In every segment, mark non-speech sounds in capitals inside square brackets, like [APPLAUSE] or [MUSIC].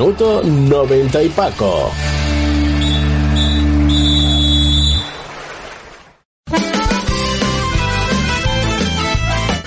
Minuto 90 y Paco.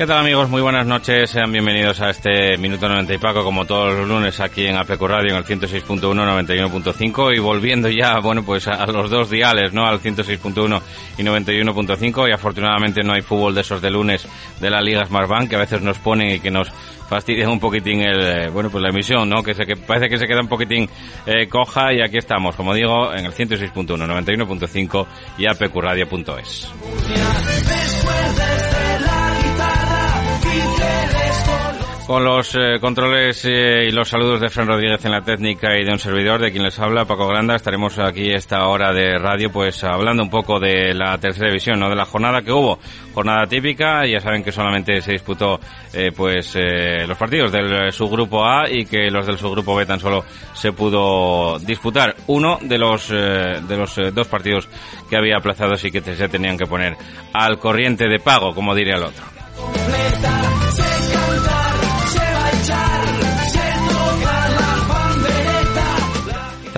¿Qué tal amigos? Muy buenas noches, sean bienvenidos a este Minuto 90 y Paco, como todos los lunes aquí en APECO Radio en el 106.1, 91.5 y volviendo ya, bueno, pues a los dos diales, ¿no? Al 106.1 y 91.5 y afortunadamente no hay fútbol de esos de lunes de la Liga Smartbank que a veces nos ponen y que nos fastidian un poquitín el, eh, bueno, pues la emisión, ¿no? Que, se, que parece que se queda un poquitín eh, coja y aquí estamos, como digo, en el 106.1, 91.5 y apqradio.es. Con los eh, controles eh, y los saludos de Fran Rodríguez en la técnica y de un servidor, de quien les habla, Paco Granda, estaremos aquí esta hora de radio, pues hablando un poco de la tercera división, ¿no? De la jornada que hubo, jornada típica, ya saben que solamente se disputó, eh, pues, los partidos del subgrupo A y que los del subgrupo B tan solo se pudo disputar uno de los, de los dos partidos que había aplazados y que se tenían que poner al corriente de pago, como diría el otro.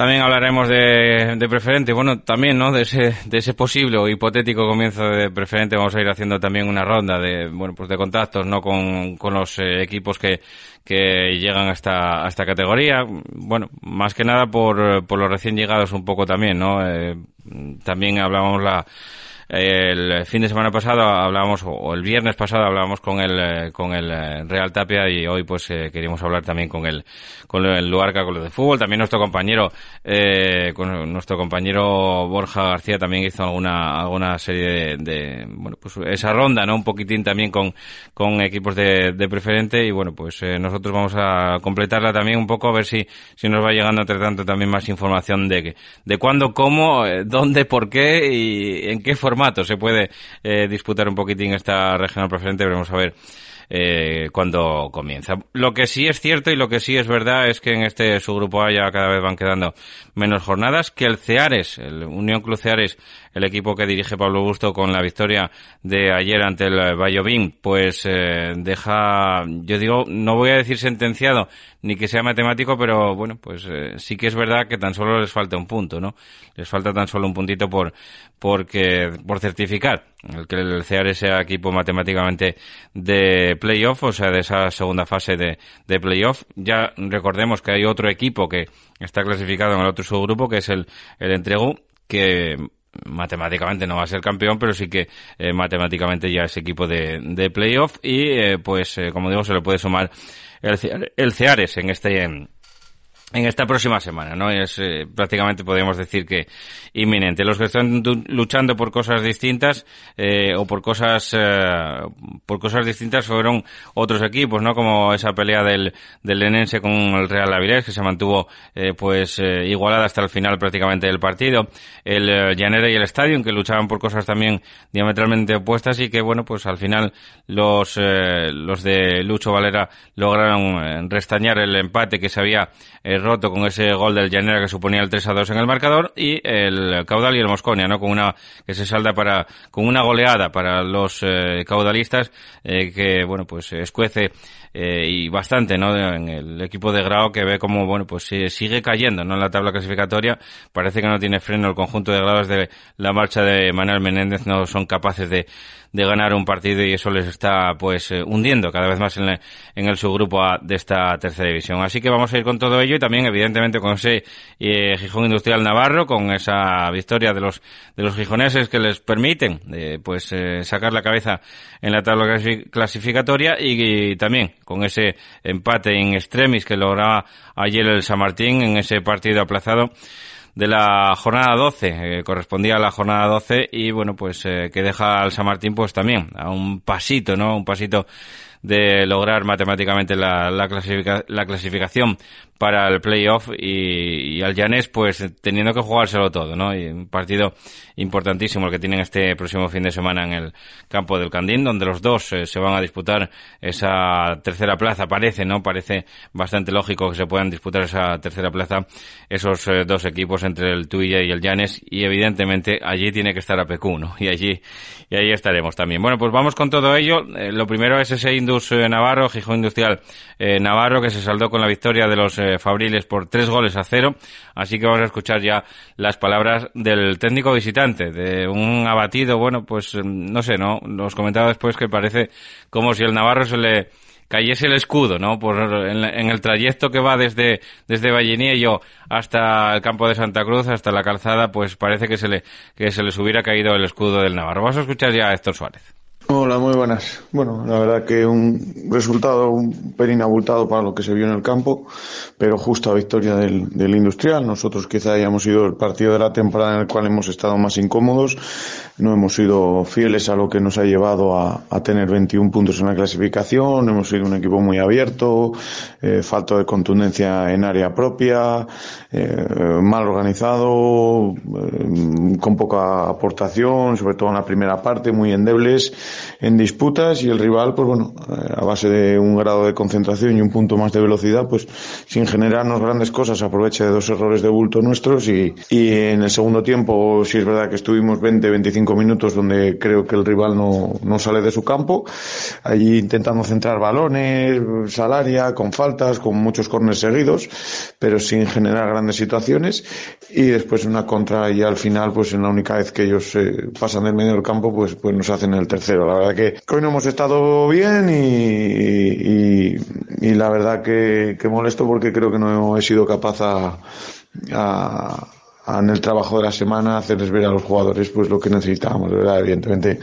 También hablaremos de, de, preferente, bueno, también, ¿no? De ese, de ese posible o hipotético comienzo de preferente vamos a ir haciendo también una ronda de, bueno, pues de contactos, ¿no? Con, con los eh, equipos que, que llegan a esta, a esta categoría. Bueno, más que nada por, por los recién llegados un poco también, ¿no? Eh, también hablábamos la, el fin de semana pasado hablábamos, o el viernes pasado hablábamos con el, eh, con el eh, Real Tapia y hoy pues eh, queríamos hablar también con el, con el Luarca, con lo de fútbol. También nuestro compañero, eh, con nuestro compañero Borja García también hizo alguna, alguna serie de, de, bueno, pues esa ronda, ¿no? Un poquitín también con, con equipos de, de preferente y bueno, pues nosotros vamos a completarla también un poco a ver si, si nos va llegando entre tanto también más información de, de cuándo, cómo, dónde, por qué y en qué se puede eh, disputar un poquitín esta regional preferente, veremos a ver eh, cuando comienza. Lo que sí es cierto y lo que sí es verdad es que en este subgrupo A ya cada vez van quedando menos jornadas, que el Ceares, el Unión Club Ceares, el equipo que dirige Pablo Busto con la victoria de ayer ante el Vallovín, pues eh, deja, yo digo, no voy a decir sentenciado ni que sea matemático, pero bueno, pues eh, sí que es verdad que tan solo les falta un punto, ¿no? Les falta tan solo un puntito por porque por certificar el que el Ceares sea equipo matemáticamente de playoff, o sea, de esa segunda fase de, de playoff. Ya recordemos que hay otro equipo que está clasificado en el otro subgrupo, que es el, el Entregu, que matemáticamente no va a ser campeón, pero sí que eh, matemáticamente ya es equipo de, de playoff y eh, pues como digo se le puede sumar el, el Ceares en este en esta próxima semana, ¿no? Es eh, prácticamente podríamos decir que inminente. Los que están luchando por cosas distintas eh, o por cosas eh, por cosas distintas fueron otros equipos, ¿no? Como esa pelea del del Lenense con el Real Avilés que se mantuvo eh, pues eh, igualada hasta el final prácticamente del partido. El eh, Llanera y el Estadio que luchaban por cosas también diametralmente opuestas y que bueno pues al final los los de Lucho Valera lograron restañar el empate que se había roto con ese gol del Llanera que suponía el 3 a 2 en el marcador y el Caudal y el Mosconia, ¿no? Con una que se salda para con una goleada para los eh, caudalistas que bueno, pues escuece y bastante, ¿no? En el equipo de Grau que ve como bueno, pues sigue cayendo, ¿no? En la tabla clasificatoria parece que no tiene freno el conjunto de grados de la marcha de Manuel Menéndez no son capaces de de ganar un partido y eso les está pues eh, hundiendo cada vez más en, en, el subgrupo A de esta tercera división. Así que vamos a ir con todo ello y también evidentemente con ese eh, Gijón Industrial Navarro, con esa victoria de los de los gijoneses que les permiten eh, pues sacar la cabeza en la tabla clasificatoria y, también con ese empate en extremis que lograba ayer el San Martín en ese partido aplazado de la jornada 12, eh, correspondía a la jornada 12 y bueno, pues eh, que deja al San Martín pues también a un pasito, ¿no? Un pasito de lograr matemáticamente la, la, la clasificación para el playoff y, y, al Llanes pues teniendo que jugárselo todo, ¿no? Y un partido importantísimo el que tienen este próximo fin de semana en el campo del Candín, donde los dos eh, se van a disputar esa tercera plaza. Parece, ¿no? Parece bastante lógico que se puedan disputar esa tercera plaza esos eh, dos equipos entre el Tuilla y el Llanes y evidentemente allí tiene que estar a PQ, ¿no? Y allí, y allí estaremos también. Bueno, pues vamos con todo ello. Eh, lo primero es ese Indus Navarro, Gijón Industrial Navarro, que se saldó con la victoria de los Fabriles por tres goles a cero. Así que vamos a escuchar ya las palabras del técnico visitante, de un abatido, bueno, pues no sé, ¿no? Nos comentaba después que parece como si el Navarro se le cayese el escudo, ¿no? Por, en, el trayecto que va desde, desde Valleniello hasta el campo de Santa Cruz, hasta la calzada, pues parece que se le, que se les hubiera caído el escudo del Navarro. Vamos a escuchar ya a Héctor Suárez. Hola, muy buenas. Bueno, la verdad que un resultado un pelín abultado para lo que se vio en el campo, pero justa victoria del, Industrial. Nosotros quizá hayamos sido el partido de la temporada en el cual hemos estado más incómodos, no hemos sido fieles a lo que nos ha llevado a, a tener 21 puntos en la clasificación, hemos sido un equipo muy abierto, eh, falta de contundencia en área propia, eh, mal organizado, eh, con poca aportación, sobre todo en la primera parte, muy endebles en disputas y el rival, pues bueno, eh, a base de un grado de concentración y un punto más de velocidad, pues sin generarnos grandes cosas, aprovecha de dos errores de bulto nuestros y, y en el segundo tiempo, si es verdad que estuvimos 20, 25 minutos donde creo que el rival no, no sale de su campo, allí intentando centrar balones, salaria, con faltas, con muchos corners seguidos, pero sin generar grandes situaciones y después una contra y al final, pues en la única vez que ellos eh, pasan del medio del campo, pues, pues nos hacen el tercero. La verdad que hoy no hemos estado bien y, la verdad que, molesto porque creo que no he sido capaz a en el trabajo de la semana hacerles ver a los jugadores pues lo que necesitábamos, ¿verdad? Evidentemente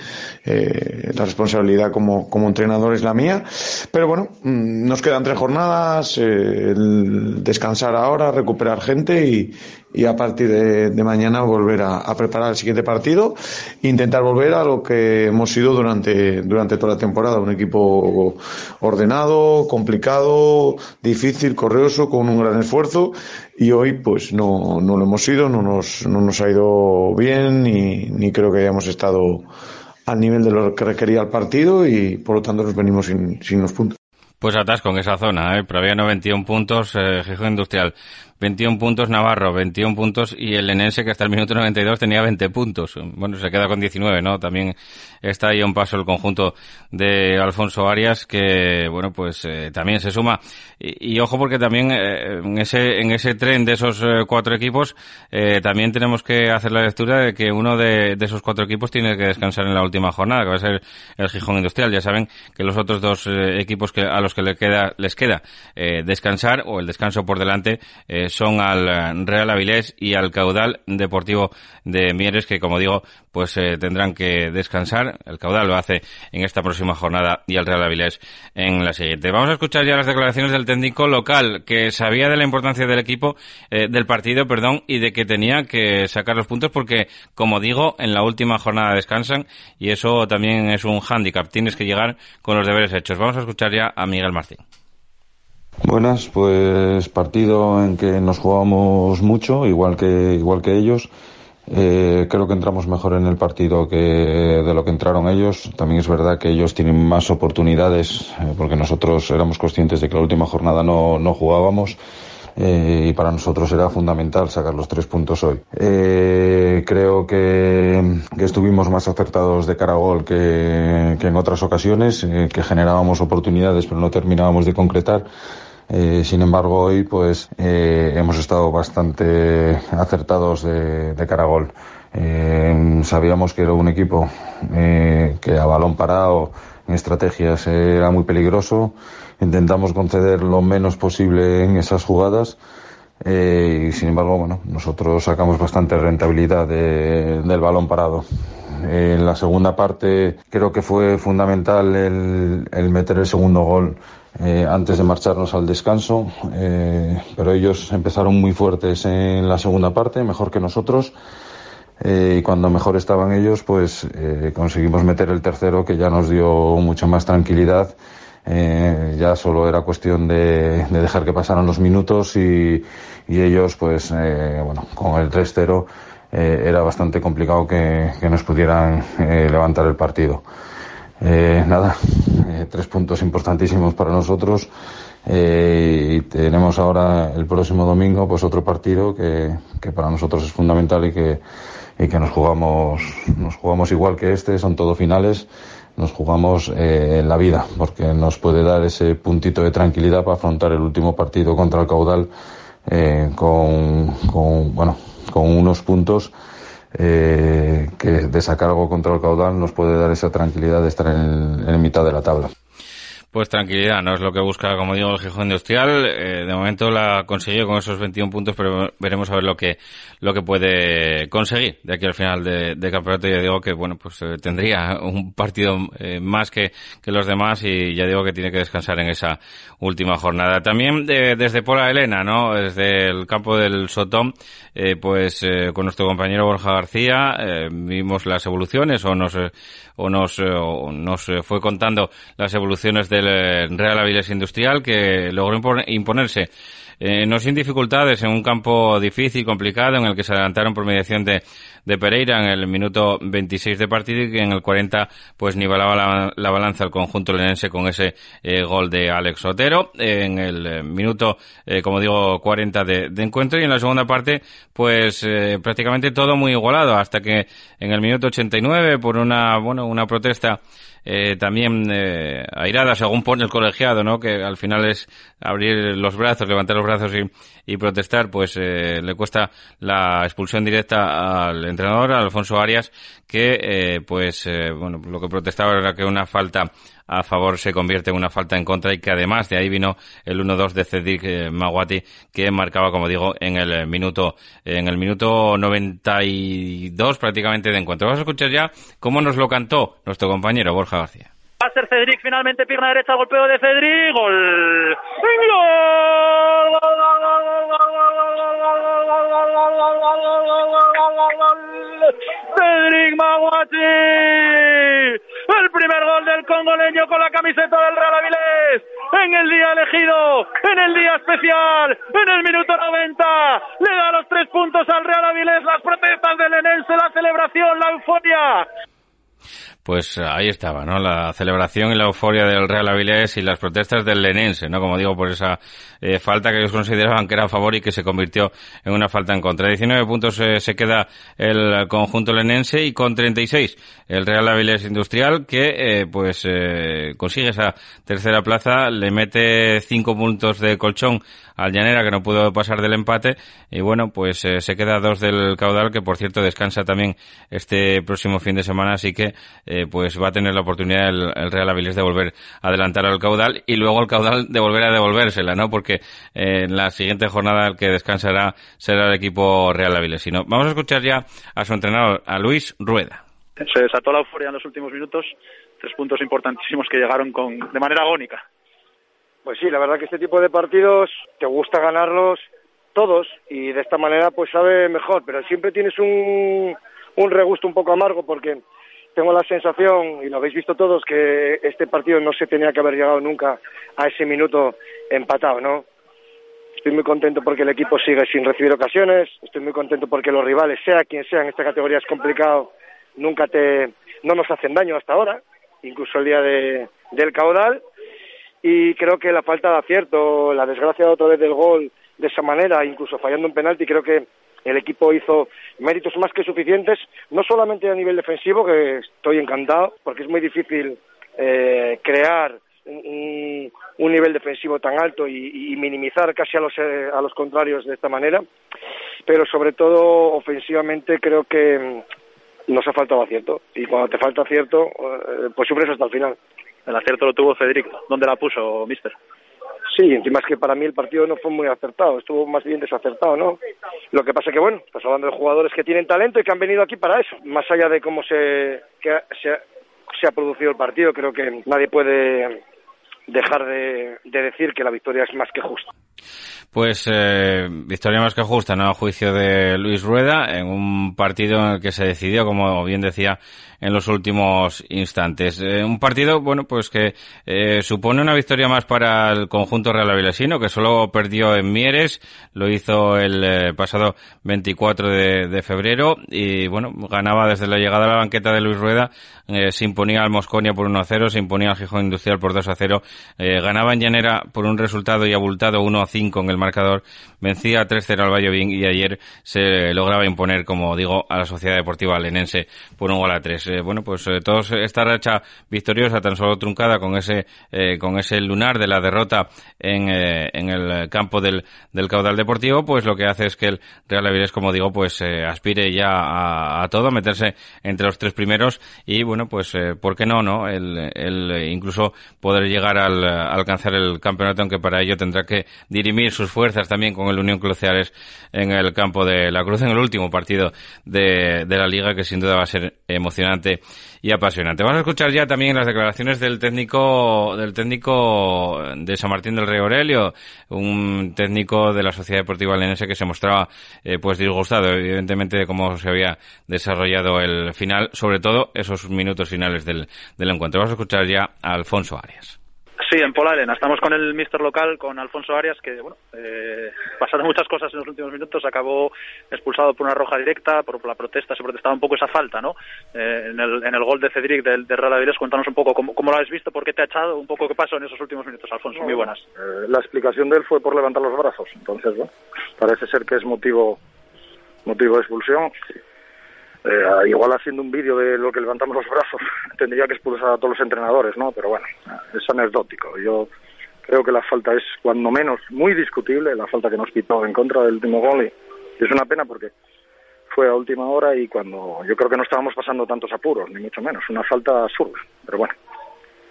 eh, la responsabilidad como, como entrenador es la mía, pero bueno, mm, nos quedan tres jornadas, eh, descansar ahora, recuperar gente y, y a partir de, de mañana volver a, a, preparar el siguiente partido. Intentar volver a lo que hemos sido durante, durante toda la temporada, un equipo ordenado, complicado, difícil, correoso, con un gran esfuerzo y hoy pues no, no lo hemos sido, no nos, no nos ha ido bien ni, ni creo que hayamos estado al nivel de lo que requería el partido y por lo tanto nos venimos sin, sin los puntos. Pues atasco en esa zona, ¿eh? había 91 puntos, eh, Gijón Industrial 21 puntos Navarro, 21 puntos y el Enense que hasta el minuto 92 tenía 20 puntos. Bueno, se queda con 19, ¿no? También está ahí un paso el conjunto de Alfonso Arias que, bueno, pues eh, también se suma. Y, ojo porque también eh, en ese en ese tren de esos eh, cuatro equipos también tenemos que hacer la lectura de que uno de, esos cuatro equipos tiene que descansar en la última jornada, que va a ser el Gijón Industrial. Ya saben que los otros dos equipos que a los que les queda les queda descansar o el descanso por delante son al eh, Real Avilés y al Caudal Deportivo de Mieres, que como digo, pues eh, tendrán que descansar. El Caudal lo hace en esta próxima jornada y el Real Avilés en la siguiente. Vamos a escuchar ya las declaraciones del técnico local, que sabía de la importancia del equipo, eh, del partido, perdón, y de que tenía que sacar los puntos porque, como digo, en la última jornada descansan y eso también es un hándicap. Tienes que llegar con los deberes hechos. Vamos a escuchar ya a Miguel Martín. Buenas, pues partido en que nos jugamos mucho, igual que, igual que ellos. Eh, creo que entramos mejor en el partido que de lo que entraron ellos. También es verdad que ellos tienen más oportunidades, eh, porque nosotros éramos conscientes de que la última jornada no, no jugábamos. eh, y para nosotros era fundamental sacar los tres puntos hoy. Eh, creo que, estuvimos más acertados de cara a gol que, en otras ocasiones, eh, que generábamos oportunidades pero no terminábamos de concretar. Sin embargo, hoy pues hemos estado bastante acertados de, de cara a gol. sabíamos que era un equipo que a balón parado en estrategias era muy peligroso intentamos conceder lo menos posible en esas jugadas. Eh, y sin embargo, bueno, nosotros sacamos bastante rentabilidad del balón parado. en la segunda parte creo que fue fundamental el, meter el segundo gol eh, antes de marcharnos al descanso, eh, pero ellos empezaron muy fuertes en la segunda parte, mejor que nosotros. y cuando mejor estaban ellos, pues conseguimos meter el tercero que ya nos dio mucha más tranquilidad eh, ya solo era cuestión de, dejar que pasaran los minutos y, ellos, pues, eh, bueno, con el 3-0 eh, era bastante complicado que, nos pudieran levantar el partido. Nada, tres puntos importantísimos para nosotros. Y tenemos ahora el próximo domingo pues otro partido que, que para nosotros es fundamental y que, y que nos jugamos nos jugamos igual que este son todo finales nos jugamos eh, la vida, porque nos puede dar ese puntito de tranquilidad para afrontar el último partido contra el caudal eh, con, bueno, con unos puntos eh, que de sacar algo contra el caudal nos puede dar esa tranquilidad de estar en, en mitad de la tabla. Pues tranquilidad, no es lo que busca, como digo, el Gijón Industrial. Eh, de momento la consiguió con esos 21 puntos, pero veremos a ver lo que lo que puede conseguir de aquí al final de, campeonato. Ya digo que, bueno, pues eh, tendría un partido eh, más que, que los demás y ya digo que tiene que descansar en esa última jornada. También desde Pola Elena, ¿no? Desde el campo del Sotón, pues con nuestro compañero Borja García vimos las evoluciones o nos o nos, o nos fue contando las evoluciones de del Real Avilés Industrial que logró imponerse eh, no sin dificultades en un campo difícil, complicado, en el que se adelantaron por mediación de, de Pereira en el minuto 26 de partido y que en el 40 pues nivelaba la, la balanza el conjunto lenense con ese eh, gol de Alex Otero en el eh, minuto, como digo, 40 de, de, encuentro y en la segunda parte pues prácticamente todo muy igualado hasta que en el minuto 89 por una, bueno, una protesta eh, también eh, airada, según pone el colegiado, ¿no? Que al final es abrir los brazos, levantar los brazos y, protestar, pues eh, le cuesta la expulsión directa al entrenador, a Alfonso Arias, que, eh, pues, eh, bueno, lo que protestaba era que una falta a favor se convierte en una falta en contra y que además de ahí vino el 1-2 de Cedric eh, Maguati que marcaba, como digo, en el minuto en el minuto 92 prácticamente de encuentro. Vamos a escuchar ya cómo nos lo cantó nuestro compañero Borja García. Va a ser Cedric finalmente, pierna derecha, golpeo de Cedric, gol. Cedric Maguati el primer gol del congoleño con la camiseta del Real Avilés, en el día elegido, en el día especial, en el minuto 90, le da los tres puntos al Real Avilés, las protestas del Enense, la celebración, la euforia, pues ahí estaba, ¿no? La celebración y la euforia del Real Avilés y las protestas del Lenense, ¿no? Como digo, por esa eh, falta que ellos consideraban que era a favor y que se convirtió en una falta en contra. 19 puntos eh, se queda el conjunto lenense y con 36 el Real Avilés Industrial que, eh, pues, consigue esa tercera plaza, le mete 5 puntos de colchón al que no pudo pasar del empate y bueno, pues se queda dos del caudal que por cierto descansa también este próximo fin de semana, así que eh, pues va a tener la oportunidad el, Real Avilés de volver a adelantar al caudal y luego el caudal de volver a devolvérsela, ¿no? Porque eh, en la siguiente jornada el que descansará será el equipo Real Avilés. no, vamos a escuchar ya a su entrenador, a Luis Rueda. Se desató la euforia en los últimos minutos, tres puntos importantísimos que llegaron con de manera agónica. Pues sí, la verdad que este tipo de partidos te gusta ganarlos todos y de esta manera pues sabe mejor, pero siempre tienes un, un regusto un poco amargo porque tengo la sensación, y lo habéis visto todos, que este partido no se tenía que haber llegado nunca a ese minuto empatado, ¿no? Estoy muy contento porque el equipo sigue sin recibir ocasiones, estoy muy contento porque los rivales, sea quien sea en esta categoría es complicado, nunca te, no nos hacen daño hasta ahora, incluso el día de, del caudal, y creo que la falta de acierto, la desgracia otra vez del gol de esa manera, incluso fallando un penalti, creo que el equipo hizo méritos más que suficientes, no solamente a nivel defensivo, que estoy encantado, porque es muy difícil eh, crear un, nivel defensivo tan alto y, minimizar casi a los, eh, a los contrarios de esta manera, pero sobre todo ofensivamente creo que nos ha faltado acierto y cuando te falta acierto eh, pues sufres hasta el final. El acierto lo tuvo Federico. ¿Dónde la puso, mister? Sí, encima es que para mí el partido no fue muy acertado, estuvo más bien desacertado, ¿no? Lo que pasa que, bueno, estás hablando de jugadores que tienen talento y que han venido aquí para eso. Más allá de cómo se, se, se ha producido el partido, creo que nadie puede dejar de, decir que la victoria es más que justa. Pues eh, victoria más que justa, ¿no? A juicio de Luis Rueda, en un partido en el que se decidió, como bien decía, en los últimos instantes. Eh, un partido, bueno, pues que eh, supone una victoria más para el conjunto real avilesino, que solo perdió en Mieres, lo hizo el eh, pasado 24 de, febrero y, bueno, ganaba desde la llegada a la banqueta de Luis Rueda, se imponía al Mosconia por 1-0, se imponía al Gijón Industrial por 2-0, ganaba en Llanera por un resultado y abultado 1-5 en el marcador, vencía 3-0 al Valladolid y ayer se lograba imponer, como digo, a la Sociedad Deportiva Lenense por un gol a 3. Eh, bueno, pues eh, todos esta racha victoriosa, tan solo truncada con ese, eh, con ese lunar de la derrota en, en el campo del, del caudal deportivo, pues lo que hace es que el Real Avilés, como digo, pues aspire ya a, todo, a meterse entre los tres primeros y bueno, pues ¿por qué no, no? El incluso poder llegar al alcanzar el campeonato, aunque para ello tendrá que dirimir sus fuerzas también con el Unión Cruceales en el campo de la Cruz en el último partido de, de la liga que sin duda va a ser emocionante y apasionante. Vamos a escuchar ya también las declaraciones del técnico del técnico de San Martín del Rey Aurelio, un técnico de la Sociedad Deportiva Lenense que se mostraba eh, pues disgustado evidentemente de cómo se había desarrollado el final, sobre todo esos minutos finales del, del encuentro. Vamos a escuchar ya a Alfonso Arias. Sí, en Pola Elena. Estamos con el mister local, con Alfonso Arias, que, bueno, eh, pasaron muchas cosas en los últimos minutos. Acabó expulsado por una roja directa, por, la protesta. Se protestaba un poco esa falta, ¿no? Eh, en, el, en el gol de Cedric del, de Real Avilés, cuéntanos un poco cómo, cómo, lo has visto, por qué te ha echado, un poco qué pasó en esos últimos minutos, Alfonso. Muy buenas. Eh, la explicación de él fue por levantar los brazos. Entonces, bueno, parece ser que es motivo, motivo de expulsión. Eh, igual haciendo un vídeo de lo que levantamos los brazos [LAUGHS] tendría que expulsar a todos los entrenadores, ¿no? Pero bueno, es anecdótico. Yo creo que la falta es cuando menos muy discutible, la falta que nos quitó en contra del último gol y es una pena porque fue a última hora y cuando yo creo que no estábamos pasando tantos apuros, ni mucho menos, una falta absurda. Pero bueno,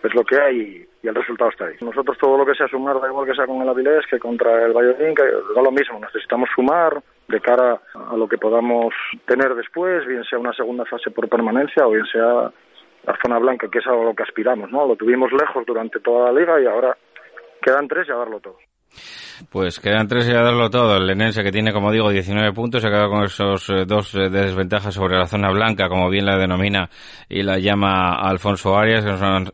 es lo que hay y el resultado está ahí. Nosotros todo lo que sea sumar, da igual que sea con el Avilés que contra el Valladolid, que da lo mismo, necesitamos sumar de cara a lo que podamos tener después, bien sea una segunda fase por permanencia o bien sea la zona blanca, que es a lo que aspiramos, ¿no? Lo tuvimos lejos durante toda la liga y ahora quedan tres y a darlo todo. Pues quedan tres y a darlo todo. El Lenense que tiene, como digo, 19 puntos, se quedado con esos eh, dos eh, de desventajas sobre la zona blanca, como bien la denomina y la llama Alfonso Arias.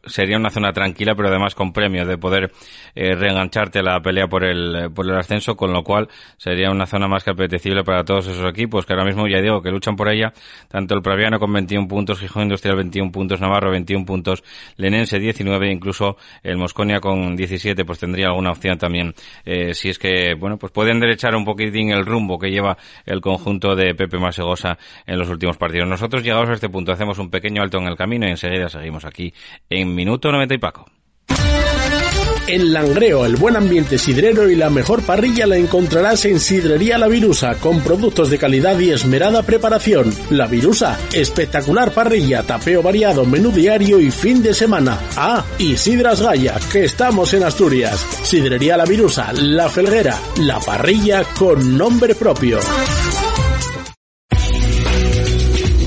Sería una zona tranquila, pero además con premios de poder eh, reengancharte la pelea por el, por el ascenso, con lo cual sería una zona más que apetecible para todos esos equipos, que ahora mismo ya digo que luchan por ella, tanto el Praviano con 21 puntos, Gijón Industrial 21 puntos, Navarro 21 puntos, Lenense 19, incluso el Mosconia con 17, pues tendría alguna opción también eh, si es que, bueno, pues pueden derechar un poquitín el rumbo que lleva el conjunto de Pepe Masegosa en los últimos partidos. Nosotros, llegados a este punto, hacemos un pequeño alto en el camino y enseguida seguimos aquí en Minuto 90 y Paco. En Langreo, el buen ambiente sidrero y la mejor parrilla la encontrarás en Sidrería La Virusa, con productos de calidad y esmerada preparación. La Virusa, espectacular parrilla, tapeo variado, menú diario y fin de semana. Ah, y Sidras Gaya, que estamos en Asturias. Sidrería La Virusa, La Felguera, la parrilla con nombre propio.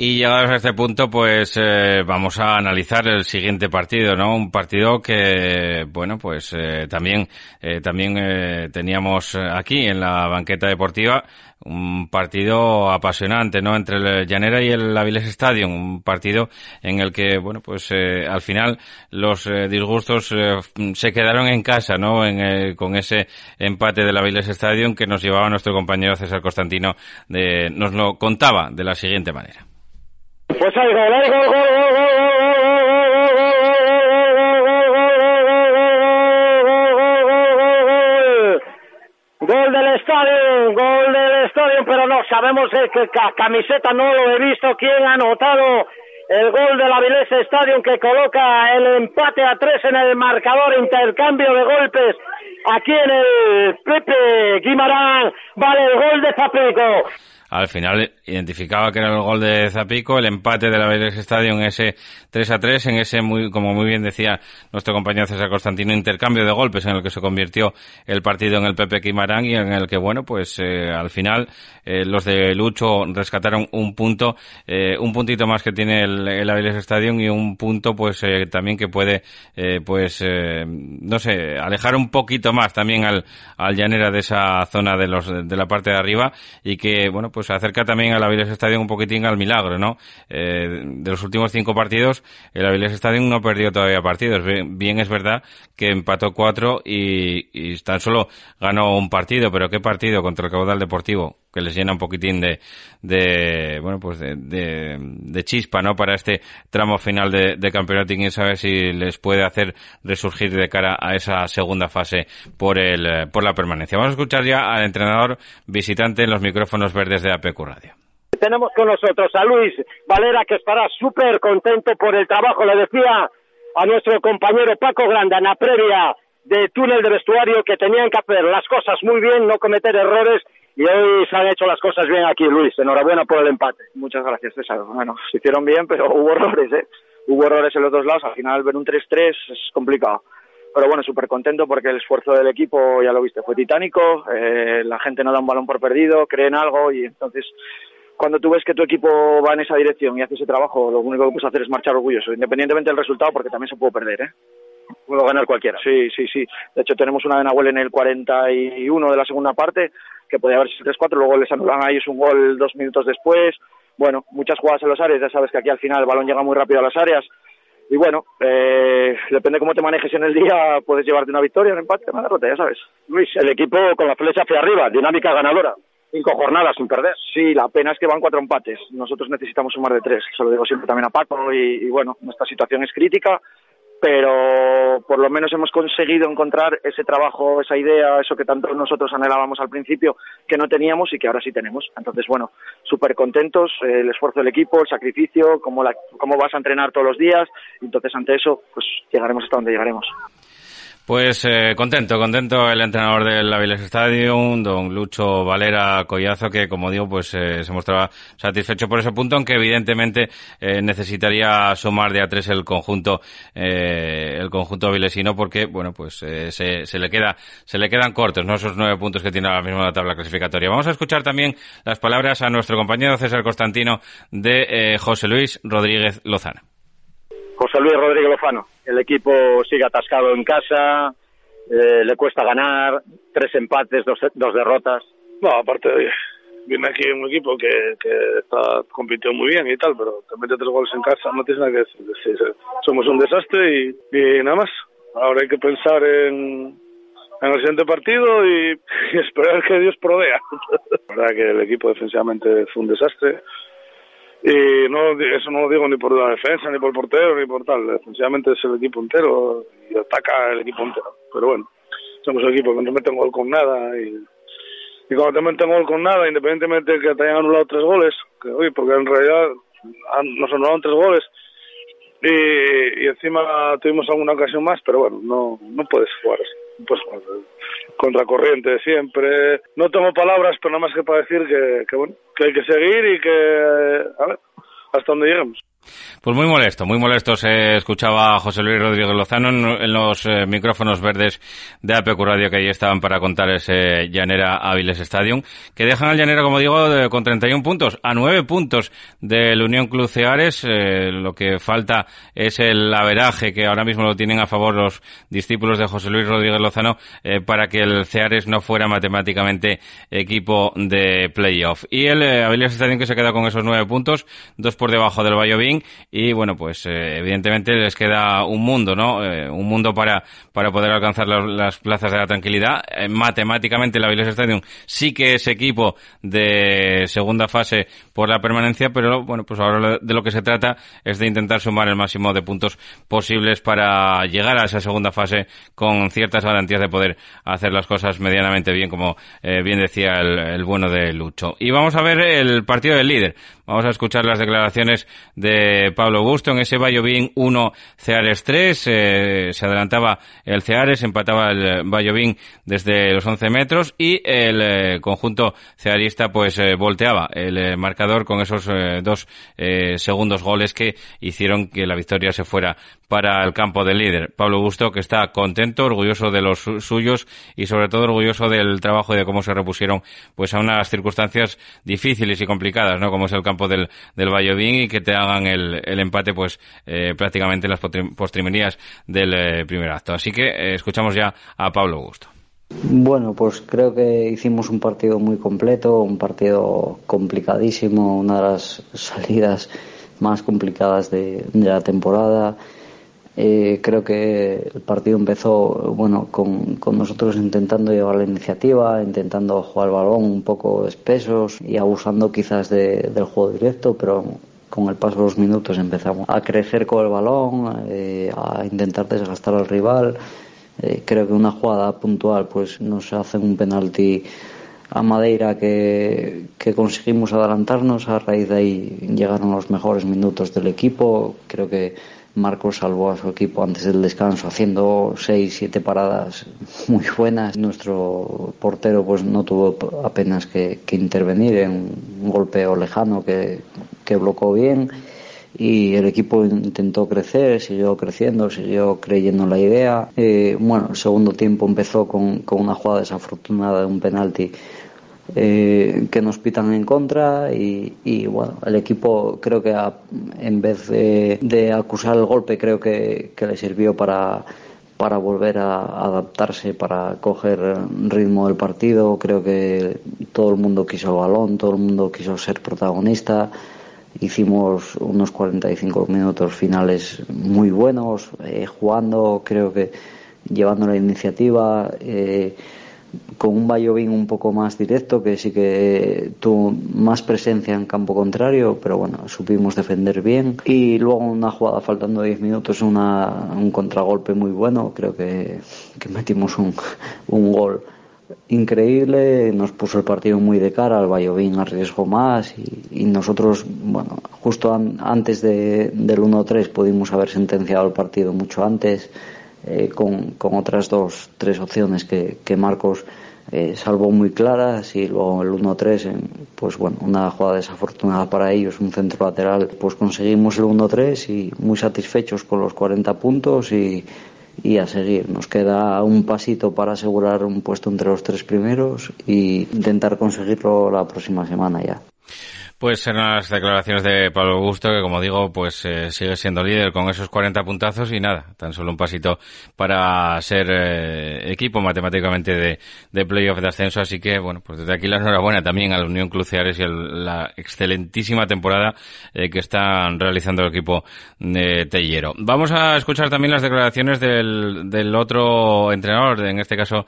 Y llegados a este punto, pues eh, vamos a analizar el siguiente partido, ¿no? Un partido que, bueno, pues eh, también eh, también teníamos aquí en la banqueta deportiva un partido apasionante, ¿no? Entre el Llanera y el Avilés Stadium, un partido en el que, bueno, pues al final los disgustos se quedaron en casa, ¿no? En, con ese empate del Avilés Stadium que nos llevaba nuestro compañero César Constantino, de, nos lo contaba de la siguiente manera. Pues gol, hay gol, gol, gol, gol, del estadio, gol del estadio, pero no sabemos que camiseta no lo he visto. ¿Quién ha anotado el gol del Avilés Stadium que coloca el empate a tres en el marcador, intercambio de golpes aquí en el Pepe Guimarán, vale el gol de Zapico al final identificaba que era el gol de Zapico, el empate de la Vélez Stadium ese 3 a 3, en ese, muy, como muy bien decía nuestro compañero César Constantino, intercambio de golpes en el que se convirtió el partido en el Pepe Quimarán y en el que, bueno, pues eh, al final eh, los de Lucho rescataron un punto, eh, un puntito más que tiene el, el Stadium y un punto, pues también que puede, pues, no sé, alejar un poquito más también al, al Llanera de esa zona de los, de la parte de arriba y que, bueno, pues acerca también al Avilés Stadium un poquitín al milagro, ¿no? de los últimos cinco partidos, el Avilés Stadium no perdió todavía partidos. Bien, es verdad que empató cuatro y, y, tan solo ganó un partido, pero ¿qué partido contra el Caudal Deportivo? Que les llena un poquitín de, bueno, pues de, chispa, ¿no? Para este tramo final de, campeonato y quién sabe si les puede hacer resurgir de cara a esa segunda fase por el, por la permanencia. Vamos a escuchar ya al entrenador visitante en los micrófonos verdes de APQ Radio. Tenemos con nosotros a Luis Valera, que estará súper contento por el trabajo. Le decía a nuestro compañero Paco Granda en la previa de túnel de vestuario que tenían que hacer las cosas muy bien, no cometer errores y hoy se han hecho las cosas bien aquí, Luis. Enhorabuena por el empate. Muchas gracias, César. Bueno, se hicieron bien, pero [LAUGHS] hubo errores, ¿eh? Hubo errores en los dos lados. Al final, ver un 3-3 es complicado. Pero bueno, súper contento porque el esfuerzo del equipo, ya lo viste, fue titánico. Eh, la gente no da un balón por perdido, cree en algo y entonces cuando tú ves que tu equipo va en esa dirección y hace ese trabajo, lo único que puedes hacer es marchar orgulloso, independientemente del resultado, porque también se puede perder, ¿eh? Puedo ganar cualquiera. Sí, sí, sí. De hecho, tenemos una de Nahuel en el 41 de la segunda parte, que podía haber sido 3-4, luego les anulan a ellos un gol dos minutos después. Bueno, muchas jugadas en las áreas, ya sabes que aquí al final el balón llega muy rápido a las áreas. Y bueno, eh, depende cómo te manejes en el día, puedes llevarte una victoria, un empate, una derrota, ya sabes. Luis, el equipo con la flecha hacia arriba, dinámica ganadora cinco jornadas sin perder. Sí, la pena es que van cuatro empates. Nosotros necesitamos sumar de tres. Se lo digo siempre también a Paco. Y, y, bueno, nuestra situación es crítica, pero por lo menos hemos conseguido encontrar ese trabajo, esa idea, eso que tanto nosotros anhelábamos al principio, que no teníamos y que ahora sí tenemos. Entonces, bueno, súper contentos. el esfuerzo del equipo, el sacrificio, cómo, la, cómo vas a entrenar todos los días. Entonces, ante eso, pues llegaremos hasta donde llegaremos. Pues eh, contento, contento el entrenador del Aviles Stadium, don Lucho Valera Collazo, que como digo, pues eh, se mostraba satisfecho por ese punto, aunque evidentemente eh, necesitaría sumar de a tres el conjunto, eh, el conjunto avilesino, porque bueno, pues eh, se, se, le queda, se le quedan cortos, ¿no? Esos nueve puntos que tiene ahora mismo la tabla clasificatoria. Vamos a escuchar también las palabras a nuestro compañero César Constantino de José Luis Rodríguez Lozana. José Luis Rodríguez Lozano. El equipo sigue atascado en casa eh, le cuesta ganar, tres empates, dos, dos derrotas. No, aparte, viene aquí un equipo que, que está, compitió muy bien y tal, pero te mete tres goles en casa, no tienes nada que decir. Somos un desastre y, y nada más. Ahora hay que pensar en, en el siguiente partido y, [LAUGHS] y esperar que Dios provea. La verdad que el equipo defensivamente fue un desastre. Y no, eso no lo digo ni por la defensa, ni por el portero, ni por tal. Defensivamente es el equipo entero y ataca el equipo entero. Pero bueno, somos un equipo que no mete gol con nada y, y cuando te meten gol con nada, independientemente de que te hayan anulado tres goles, que, porque en realidad nos anularon tres goles y, y encima tuvimos alguna ocasión más, pero bueno, no, no puedes jugar así. No puedes jugar contra corriente siempre. No tengo palabras, pero nada más que para decir que, que bueno, que hay que seguir y que, a ver, hasta donde lleguemos. Pues muy molesto, muy molesto se escuchaba a José Luis Rodríguez Lozano en, los eh, micrófonos verdes de APQ Radio que ahí estaban para contar ese Llanera Áviles Stadium, que dejan al Llanera, como digo, con 31 puntos, a 9 puntos del Unión Club Ceares. Eh, lo que falta es el averaje que ahora mismo lo tienen a favor los discípulos de José Luis Rodríguez Lozano eh, para que el Ceares no fuera matemáticamente equipo de playoff. Y el Áviles Stadium que se queda con esos 9 puntos, dos por debajo del Valladolid y bueno, pues eh, evidentemente les queda un mundo, ¿no? Eh, un mundo para, para poder alcanzar las, plazas de la tranquilidad. Eh, matemáticamente la Avilés Stadium sí que es equipo de segunda fase por la permanencia, pero bueno, pues ahora de lo que se trata es de intentar sumar el máximo de puntos posibles para llegar a esa segunda fase con ciertas garantías de poder hacer las cosas medianamente bien, como bien decía el, el bueno de Lucho. Y vamos a ver el partido del líder. Vamos a escuchar las declaraciones de Pablo Augusto en ese Bayobín 1, Ceares 3. Eh, se adelantaba el Ceares, empataba el Bayobín desde los 11 metros y el eh, conjunto cearista pues eh, volteaba el marcador con esos dos segundos goles que hicieron que la victoria se fuera para el campo del líder. Pablo Augusto que está contento, orgulloso de los su- suyos y sobre todo orgulloso del trabajo y de cómo se repusieron pues a unas circunstancias difíciles y complicadas, ¿no? Como es el campo del, del y que te hagan el, el empate pues eh, prácticamente en las postrimerías del eh, primer acto. Así que eh, escuchamos ya a Pablo Augusto. Bueno, pues creo que hicimos un partido muy completo, un partido complicadísimo, una de las salidas más complicadas de la temporada. Eh, creo que el partido empezó bueno con, nosotros intentando llevar la iniciativa, intentando jugar el balón un poco espesos y abusando quizás de- del juego directo, pero con el paso de los minutos empezamos a crecer con el balón, eh, a intentar desgastar al rival. Eh, creo que una jugada puntual pues nos hace un penalti a Madeira que, que conseguimos adelantarnos. A raíz de ahí llegaron los mejores minutos del equipo. Creo que Marcos salvó a su equipo antes del descanso haciendo seis, siete paradas muy buenas. Nuestro portero pues no tuvo apenas que, intervenir en un golpeo lejano que, que bloqueó bien y el equipo intentó crecer, siguió creciendo, siguió creyendo en la idea. Eh, bueno, el segundo tiempo empezó con, con una jugada desafortunada de un penalti eh, que nos pitan en contra y, y, bueno, el equipo creo que en vez de, de acusar el golpe creo que, que le sirvió para para volver a adaptarse, para coger ritmo del partido. Creo que todo el mundo quiso el balón, todo el mundo quiso ser protagonista. Hicimos unos 45 minutos finales muy buenos, eh, jugando, creo que llevando la iniciativa, eh, con un Bayobín un poco más directo, que sí que tuvo más presencia en campo contrario, pero bueno, supimos defender bien. Y luego una jugada faltando 10 minutos, una, un contragolpe muy bueno, creo que, que metimos un, [LAUGHS] un gol increíble, nos puso el partido muy de cara, el Bayobín arriesgó más y, y nosotros, bueno, justo an- antes de, del 1-3 pudimos haber sentenciado el partido mucho antes eh, con, otras dos, tres opciones que, que Marcos eh, salvó muy claras y luego el 1-3, en, pues bueno, una jugada desafortunada para ellos, un centro lateral, pues conseguimos el 1-3 y muy satisfechos con los 40 puntos y, y a seguir. Nos queda un pasito para asegurar un puesto entre los tres primeros y intentar conseguirlo la próxima semana ya. Pues eran las declaraciones de Pablo Augusto, que como digo, pues eh, sigue siendo líder con esos 40 puntazos y nada, tan solo un pasito para ser eh, equipo matemáticamente de, de playoff de ascenso. Así que, bueno, pues desde aquí la enhorabuena también a la Unión Cruceares y a la excelentísima temporada eh, que están realizando el equipo de Tellero. Vamos a escuchar también las declaraciones del, del otro entrenador, en este caso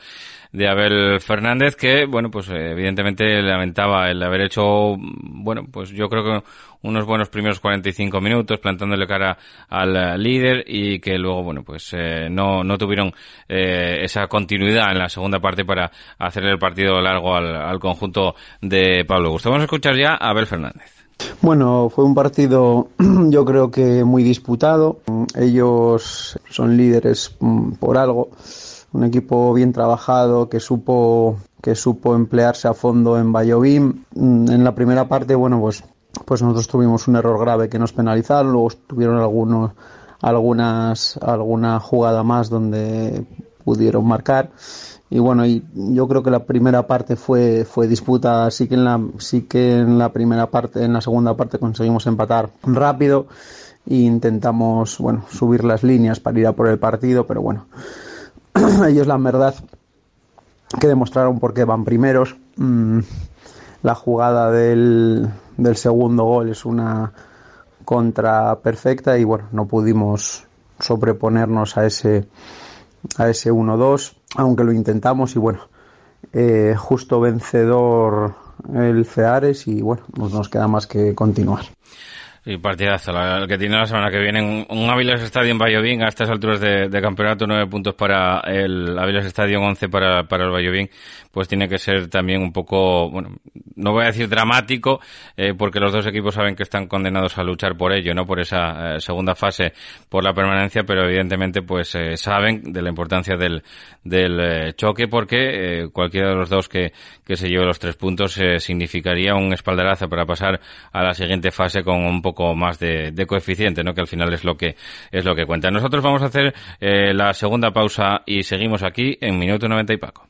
de Abel Fernández, que, bueno, pues evidentemente lamentaba el haber hecho, bueno, pues yo creo que unos buenos primeros 45 minutos plantándole cara al líder y que luego, bueno, pues eh, no, no tuvieron eh, esa continuidad en la segunda parte para hacer el partido largo al, conjunto de Pablo Augusto. Vamos a escuchar ya Abel Fernández. Bueno, fue un partido [CLEARS THROAT] yo creo que muy disputado. Ellos son líderes mm, por algo un equipo bien trabajado que supo que supo emplearse a fondo en Bayovim. Mm, en la primera parte, bueno, pues pues nosotros tuvimos un error grave que nos penalizaron, luego tuvieron algunos algunas alguna jugada más donde pudieron marcar y bueno y yo creo que la primera parte fue fue disputa sí que en la sí que en la primera parte en la segunda parte conseguimos empatar rápido e intentamos bueno subir las líneas para ir a por el partido pero bueno [CLEARS THROAT] ellos la verdad que demostraron por qué van primeros. Mm, la jugada del, del segundo gol es una contra perfecta y bueno, no pudimos sobreponernos a ese a ese 1-2, aunque lo intentamos y bueno, eh, justo vencedor el Ceares y bueno, nos queda más que continuar. Y partidazo, el que tiene la semana que viene. Un, Aviles Stadium Valladolid a estas alturas de, campeonato, nueve puntos para el Aviles Stadium, once para, para el Valladolid, pues tiene que ser también un poco, bueno, no voy a decir dramático, eh, porque los dos equipos saben que están condenados a luchar por ello, ¿no? Por esa eh, segunda fase, por la permanencia, pero evidentemente pues eh, saben de la importancia del, del choque, porque cualquiera de los dos que, que se lleve los tres puntos significaría un espaldarazo para pasar a la siguiente fase con un poco poco más de, coeficiente, ¿no? Que al final es lo que es lo que cuenta. Nosotros vamos a hacer eh, la segunda pausa y seguimos aquí en minuto 90 y Paco.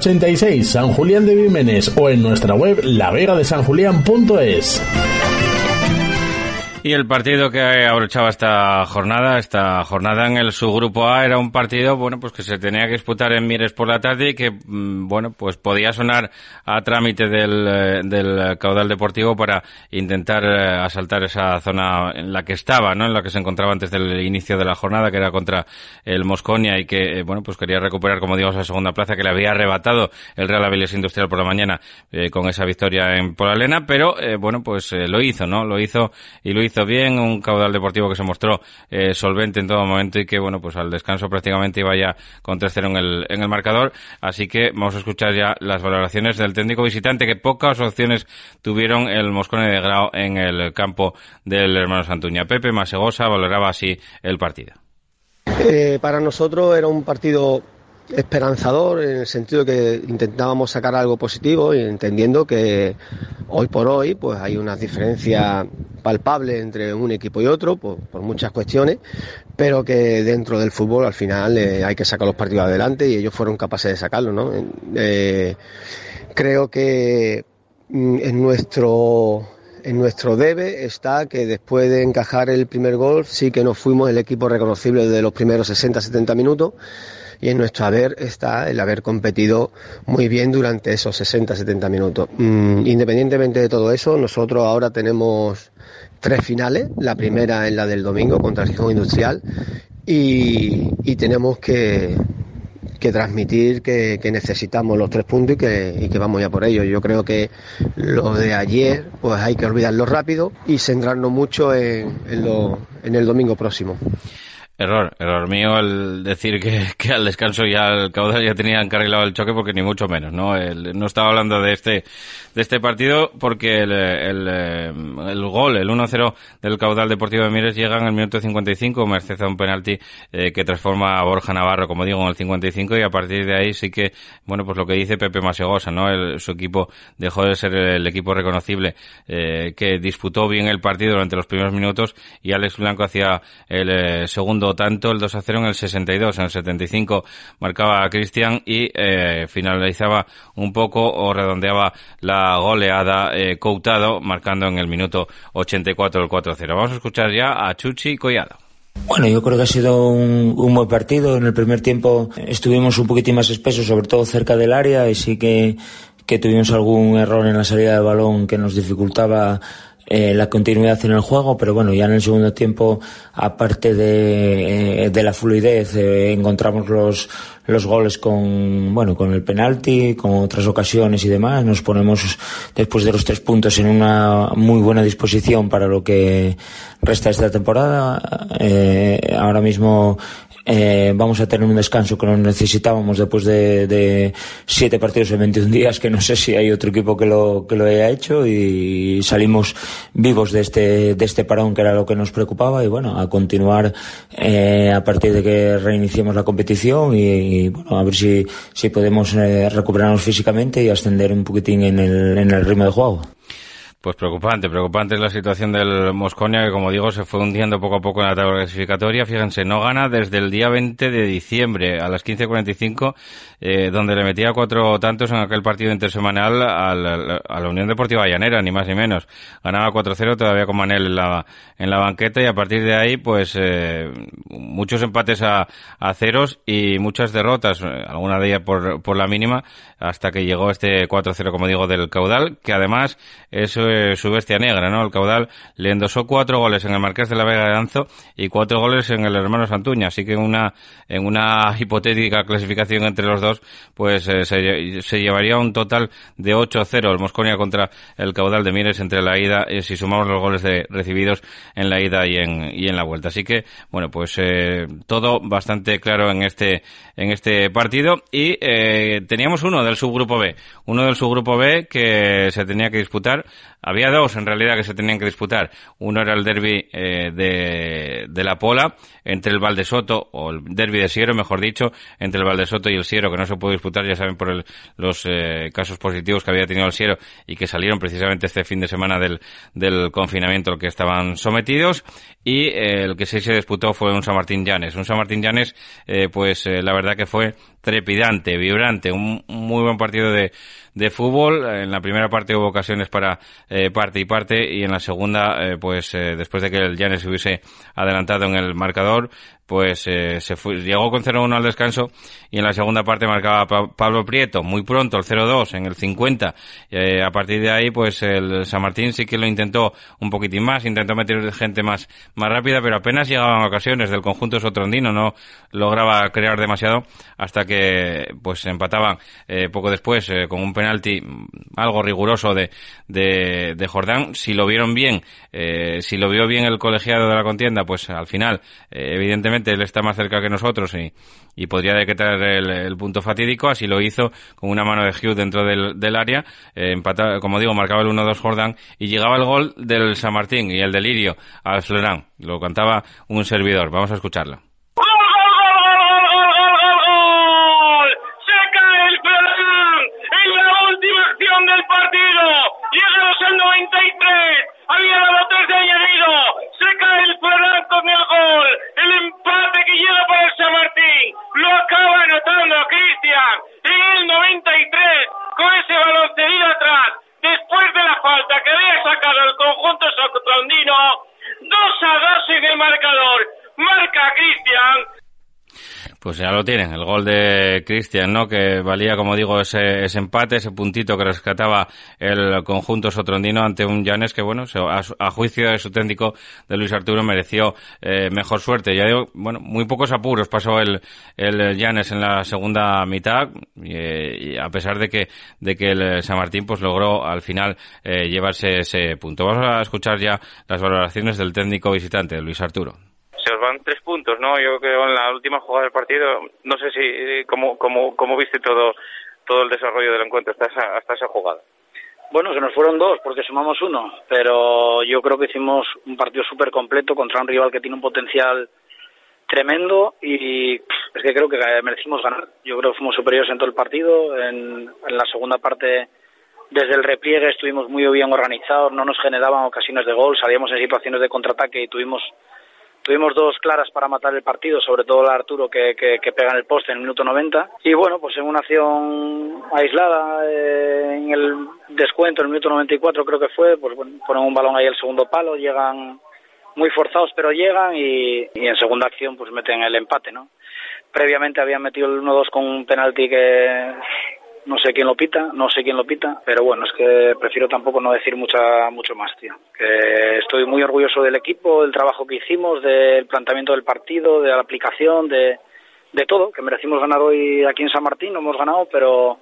86, San Julián de Vímenes o en nuestra web lavegadesanjulián.es. Y el partido que abrochaba esta jornada, esta jornada en el subgrupo A, era un partido, bueno, pues que se tenía que disputar en Mires por la tarde y que, mm, bueno, pues podía sonar a trámite del, eh, del caudal deportivo para intentar eh, asaltar esa zona en la que estaba, ¿no? En la que se encontraba antes del inicio de la jornada, que era contra el Mosconia y que, eh, bueno, pues quería recuperar, como digo, esa segunda plaza que le había arrebatado el Real Avilés Industrial por la mañana con esa victoria en Polalena, pero, bueno, pues lo hizo, ¿no? Lo hizo y lo hizo hizo bien, un caudal deportivo que se mostró eh, solvente en todo momento y que, bueno, pues al descanso prácticamente iba ya con 3-0 en el, en el marcador. Así que vamos a escuchar ya las valoraciones del técnico visitante, que pocas opciones tuvieron el Moscone de Grau en el campo del hermano Santuña. Pepe Masegosa valoraba así el partido. Eh, para nosotros era un partido esperanzador en el sentido de que intentábamos sacar algo positivo y entendiendo que hoy por hoy pues hay una diferencia palpable entre un equipo y otro por, muchas cuestiones, pero que dentro del fútbol al final eh, hay que sacar los partidos adelante y ellos fueron capaces de sacarlo, ¿no? Eh, creo que mm, en nuestro en nuestro debe está que después de encajar el primer gol sí que nos fuimos el equipo reconocible de los primeros 60-70 minutos y en nuestro haber está el haber competido muy bien durante esos 60-70 minutos. Mm, independientemente de todo eso, nosotros ahora tenemos tres finales, la primera es la del domingo contra el Gijón Industrial y, tenemos que, transmitir que, necesitamos los tres puntos y que, vamos ya por ello. Yo creo que lo de ayer, pues hay que olvidarlo rápido y centrarnos mucho en, en el domingo próximo. Error, error mío el decir que, que, al descanso ya el caudal ya tenía encarrilado el choque porque ni mucho menos, ¿no? no estaba hablando de este, de este partido porque el, el, el gol, el 1-0 del caudal deportivo de Mieres llega en el minuto 55, merced a un penalti eh, que transforma a Borja Navarro, como digo, en el 55 y a partir de ahí sí que, bueno, pues lo que dice Pepe Masegosa, ¿no? El, su equipo dejó de ser el equipo reconocible eh, que disputó bien el partido durante los primeros minutos y Alex Blanco hacía el eh, segundo tanto, el 2 a 0 en el 62, en el 75 marcaba Cristian y eh, finalizaba un poco o redondeaba la goleada eh, Coutado, marcando en el minuto 84 el 4 a 0. Vamos a escuchar ya a Chuchi Collado. Bueno, yo creo que ha sido un, un, buen partido. En el primer tiempo estuvimos un poquitín más espesos, sobre todo cerca del área, y sí que, que tuvimos algún error en la salida de balón que nos dificultaba eh, la continuidad en el juego, pero bueno, ya en el segundo tiempo, aparte de, eh, de la fluidez, eh, encontramos los, los goles con, bueno, con el penalti, con otras ocasiones y demás. Nos ponemos, después de los tres puntos, en una muy buena disposición para lo que resta esta temporada. ahora mismo eh, vamos a tener un descanso que no necesitábamos después de, siete partidos en 21 días, que no sé si hay otro equipo que lo, que lo haya hecho y salimos vivos de este, de este parón que era lo que nos preocupaba y bueno, a continuar eh, a partir de que reiniciemos la competición y, bueno, a ver si, si podemos eh, recuperarnos físicamente y ascender un poquitín en el, en el ritmo de juego. Pues preocupante, preocupante es la situación del Mosconia, que como digo, se fue hundiendo poco a poco en la tabla clasificatoria. Fíjense, no gana desde el día 20 de diciembre a las 15.45, eh, donde le metía cuatro tantos en aquel partido intersemanal a la, a la Unión Deportiva Llanera, ni más ni menos. Ganaba 4-0 todavía con Manel en la, en la banqueta y a partir de ahí, pues, eh, muchos empates a, a ceros y muchas derrotas, alguna de ellas por, por la mínima, hasta que llegó este 4-0, como digo, del caudal, que además es eh, su bestia negra, ¿no? El caudal le endosó cuatro goles en el Marqués de la Vega de Anzo y cuatro goles en el Hermano Santuña, así que en una, en una [LAUGHS] hipotética clasificación entre los dos, pues eh, se, se, llevaría un total de 8-0 el Mosconia contra el caudal de Mieres entre la ida, eh, si sumamos los goles de, recibidos en la ida y en, y en la vuelta. Así que, bueno, pues todo bastante claro en este, en este partido y teníamos uno del subgrupo B, uno del subgrupo B que se tenía que disputar había dos en realidad que se tenían que disputar. Uno era el derby eh, de, la Pola entre el Valdesoto, o el derby de Siero, mejor dicho, entre el Valdesoto y el Siero, que no se pudo disputar, ya saben, por el, los eh, casos positivos que había tenido el Siero y que salieron precisamente este fin de semana del, del confinamiento al que estaban sometidos. Y eh, el que sí se disputó fue un San Martín Llanes. Un San Martín Llanes, pues la verdad que fue trepidante, vibrante, un muy buen partido de, de fútbol. En la primera parte hubo ocasiones para eh, parte y parte y en la segunda, eh, pues después de que el Llanes hubiese adelantado en el marcador, pues eh, se fue, llegó con 0-1 al descanso y en la segunda parte marcaba Pablo Prieto. Muy pronto el 0-2 en el 50 eh, a partir de ahí pues el San Martín sí que lo intentó un poquitín más intentó meter gente más más rápida pero apenas llegaban ocasiones del conjunto sotrondino no lograba crear demasiado hasta que pues empataban eh, poco después con un penalti algo riguroso de, de, de Jordán. Si lo vieron bien si lo vio bien el colegiado de la contienda pues al final evidentemente él está más cerca que nosotros y, y podría decretar el, punto fatídico. Así lo hizo con una mano de Hugh dentro del, área. Eh, como digo, marcaba el 1-2 Jordan y llegaba el gol del San Martín y el delirio al Flerán. Lo cantaba un servidor. Vamos a escucharlo. del partido. Llega los 93. Había dado tres de añadido. Se cae el Ferran con el gol. El empate que llega para el San Martín. Lo acaba anotando Cristian en el 93 con ese balón cedido atrás. Después de la falta que había sacado el conjunto socotrondino. 2 a 2 en el marcador. Marca Cristian pues ya lo tienen, el gol de Cristian, ¿no? Que valía, como digo, ese, ese, empate, ese puntito que rescataba el conjunto sotrondino ante un Llanes que, bueno, a, juicio de su técnico de Luis Arturo mereció eh, mejor suerte. Ya digo, bueno, muy pocos apuros pasó el, el Llanes en la segunda mitad y, a pesar de que, de que el San Martín pues logró al final eh, llevarse ese punto. Vamos a escuchar ya las valoraciones del técnico visitante, Luis Arturo se os van tres puntos, ¿no? Yo creo en la última jugada del partido, no sé si cómo, cómo, cómo viste todo, todo el desarrollo del encuentro hasta esa, hasta esa jugada. Bueno, se nos fueron dos porque sumamos uno, pero yo creo que hicimos un partido súper completo contra un rival que tiene un potencial tremendo y es que creo que merecimos ganar. Yo creo que fuimos superiores en todo el partido. En, en la segunda parte, desde el repliegue, estuvimos muy bien organizados, no nos generaban ocasiones de gol, salíamos en situaciones de contraataque y tuvimos Tuvimos dos claras para matar el partido, sobre todo la Arturo que, que, pega en el poste en el minuto 90. Y bueno, pues en una acción aislada, eh, en el descuento, en el minuto 94 creo que fue, pues bueno, ponen un balón ahí al segundo palo, llegan muy forzados pero llegan y, y en segunda acción pues meten el empate, ¿no? Previamente habían metido el 1-2 con un penalti que no sé quién lo pita, no sé quién lo pita, pero bueno, es que prefiero tampoco no decir mucha, mucho más, tío. Que estoy muy orgulloso del equipo, del trabajo que hicimos, del planteamiento del partido, de la aplicación, de, de todo, que merecimos ganar hoy aquí en San Martín, no hemos ganado, pero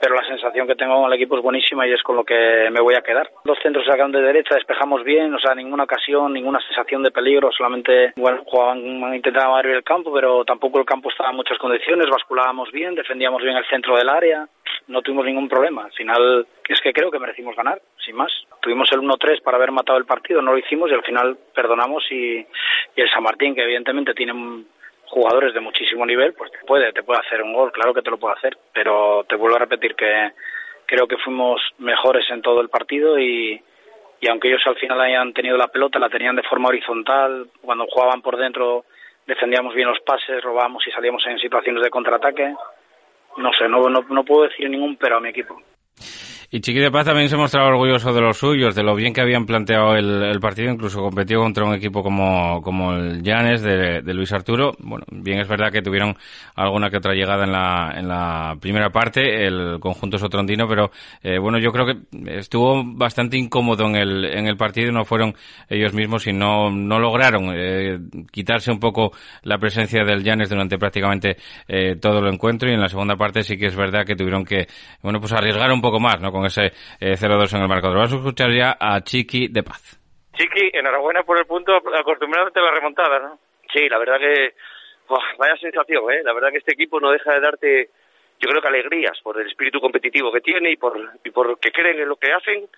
pero la sensación que tengo con el equipo es buenísima y es con lo que me voy a quedar. Los centros sacan de derecha, despejamos bien, o sea, ninguna ocasión, ninguna sensación de peligro, solamente, bueno, jugaban, intentaban abrir el campo, pero tampoco el campo estaba en muchas condiciones, basculábamos bien, defendíamos bien el centro del área, no tuvimos ningún problema. Al final, es que creo que merecimos ganar, sin más. Tuvimos el 1-3 para haber matado el partido, no lo hicimos y al final perdonamos y, y el San Martín, que evidentemente tiene jugadores de muchísimo nivel, pues te puede, te puede hacer un gol, claro que te lo puede hacer, pero te vuelvo a repetir que creo que fuimos mejores en todo el partido y, y aunque ellos al final hayan tenido la pelota, la tenían de forma horizontal, cuando jugaban por dentro defendíamos bien los pases, robábamos y salíamos en situaciones de contraataque. No sé, no, no, no puedo decir ningún pero a mi equipo. Y Chiqui de Paz también se mostraba orgulloso de los suyos, de lo bien que habían planteado el, partido, incluso competió contra un equipo como, como el Llanes de, Luis Arturo. Bueno, bien es verdad que tuvieron alguna que otra llegada en la, en la primera parte, el conjunto sotrondino, pero eh, bueno, yo creo que estuvo bastante incómodo en el, en el partido, no fueron ellos mismos y no, no lograron eh, quitarse un poco la presencia del Llanes durante prácticamente eh, todo el encuentro y en la segunda parte sí que es verdad que tuvieron que, bueno, pues arriesgar un poco más, ¿no? Ese 0-2 eh, en el marcador. Vamos a escuchar ya a Chiqui de Paz. Chiqui, enhorabuena por el punto, acostumbrándote a la remontada, ¿no? Sí, la verdad que vaya sensación, ¿eh? La verdad que este equipo no deja de darte, yo creo que alegrías por el espíritu competitivo que tiene y por, y por que creen en lo que hacen.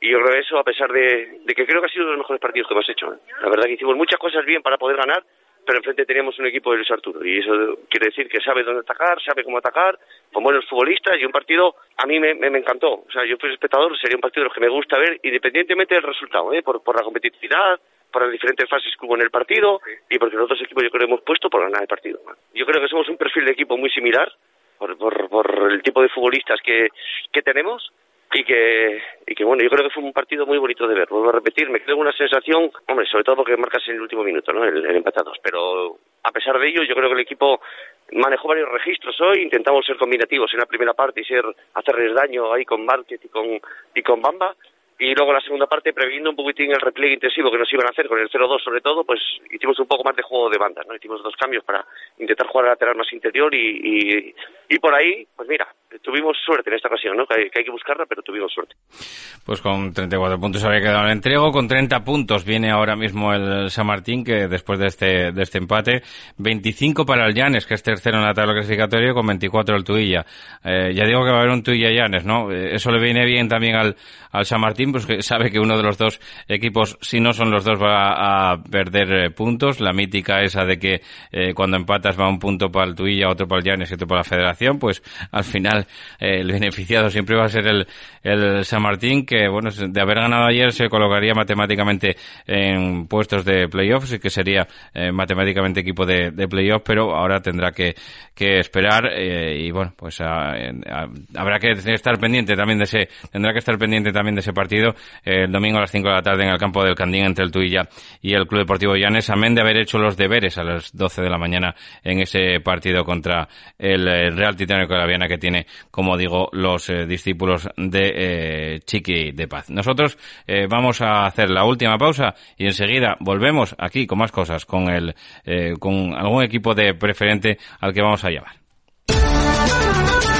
Y yo eso, a pesar de, de que creo que ha sido uno de los mejores partidos que hemos hecho. ¿eh? La verdad que hicimos muchas cosas bien para poder ganar pero enfrente teníamos un equipo de Luis Arturo y eso quiere decir que sabe dónde atacar, sabe cómo atacar, con buenos futbolistas y un partido a mí me, me, encantó. O sea, yo fui espectador, sería un partido de los que me gusta ver independientemente del resultado, ¿eh? por, por la competitividad, por las diferentes fases que hubo en el partido y porque los otros equipos yo creo que hemos puesto por ganar el partido. Yo creo que somos un perfil de equipo muy similar por, por, por el tipo de futbolistas que, que tenemos y que, y que bueno, yo creo que fue un partido muy bonito de ver. Vuelvo a repetir, me quedo una sensación, hombre, sobre todo porque marcas en el último minuto, ¿no? El, el. Pero a pesar de ello, yo creo que el equipo manejó varios registros hoy, intentamos ser combinativos en la primera parte y ser hacerles daño ahí con Market y con, y con Bamba y luego la segunda parte, previendo un poquitín el repliegue intensivo que nos iban a hacer con el 0-2 sobre todo, pues hicimos un poco más de juego de bandas, ¿no? Hicimos dos cambios para intentar jugar a lateral más interior y, y, y por ahí, pues mira, tuvimos suerte en esta ocasión, ¿no? Que hay, que hay, que buscarla, pero tuvimos suerte. Pues con 34 puntos había quedado el entrego, con 30 puntos viene ahora mismo el San Martín, que después de este, de este empate, 25 para el Llanes, que es tercero en la tabla clasificatoria, con 24 el Tuilla. Eh, ya digo que va a haber un Tuilla-Llanes, ¿no? Eh, eso le viene bien también al, al San Martín, pues sabe que uno de los dos equipos, si no son los dos, va a perder eh, puntos. La mítica esa de que eh, cuando empatas va un punto para el Tuilla, otro para el Llanes y otro para la Federación, pues al final eh, el beneficiado siempre va a ser el, el San Martín, que bueno, de haber ganado ayer se colocaría matemáticamente en puestos de playoffs y que sería matemáticamente equipo de, de playoffs, pero ahora tendrá que, que esperar y bueno, pues a, habrá que estar pendiente también de ese, tendrá que estar pendiente también de ese partido el domingo a las 5 de la tarde en el campo del Candín entre el Tuilla y el Club Deportivo Llanes, amén de haber hecho los deberes a las 12 de la mañana en ese partido contra el Real Titánico de la Viana que tiene, como digo, los eh, discípulos de eh, Chiqui de Paz. Nosotros eh, vamos a hacer la última pausa y enseguida volvemos aquí con más cosas, con el, con algún equipo de preferente al que vamos a llamar.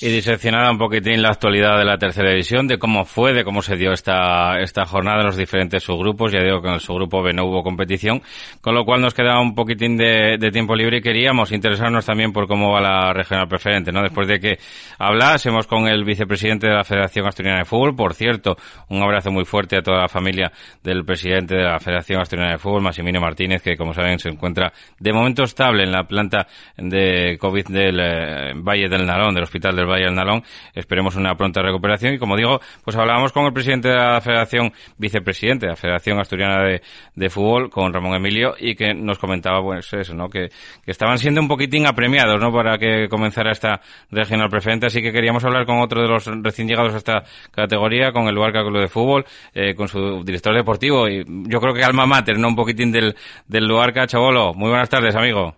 Y diseccionada un poquitín la actualidad de la tercera división, de cómo fue, de cómo se dio esta, esta jornada en los diferentes subgrupos. Ya digo que en el subgrupo B no hubo competición, con lo cual nos quedaba un poquitín de, de tiempo libre y queríamos interesarnos también por cómo va la regional preferente, ¿no? Después de que hablásemos con el vicepresidente de la Federación Asturiana de Fútbol, por cierto, un abrazo muy fuerte a toda la familia del presidente de la Federación Asturiana de Fútbol, Massimino Martínez, que como saben se encuentra de momento estable en la planta de COVID del eh, Valle del Nalón, del Hospital del Nalón. Esperemos una pronta recuperación y como digo, pues hablábamos con el presidente de la Federación, vicepresidente de la Federación Asturiana de, de Fútbol, con Ramón Emilio, y que nos comentaba pues eso, ¿no? Que, que estaban siendo un poquitín apremiados, ¿no? Para que comenzara esta regional preferente, así que queríamos hablar con otro de los recién llegados a esta categoría, con el Luarca Club de Fútbol, eh, con su director deportivo y yo creo que alma mater, ¿no? Un poquitín del, del Luarca, Chabolo. Muy buenas tardes, amigo.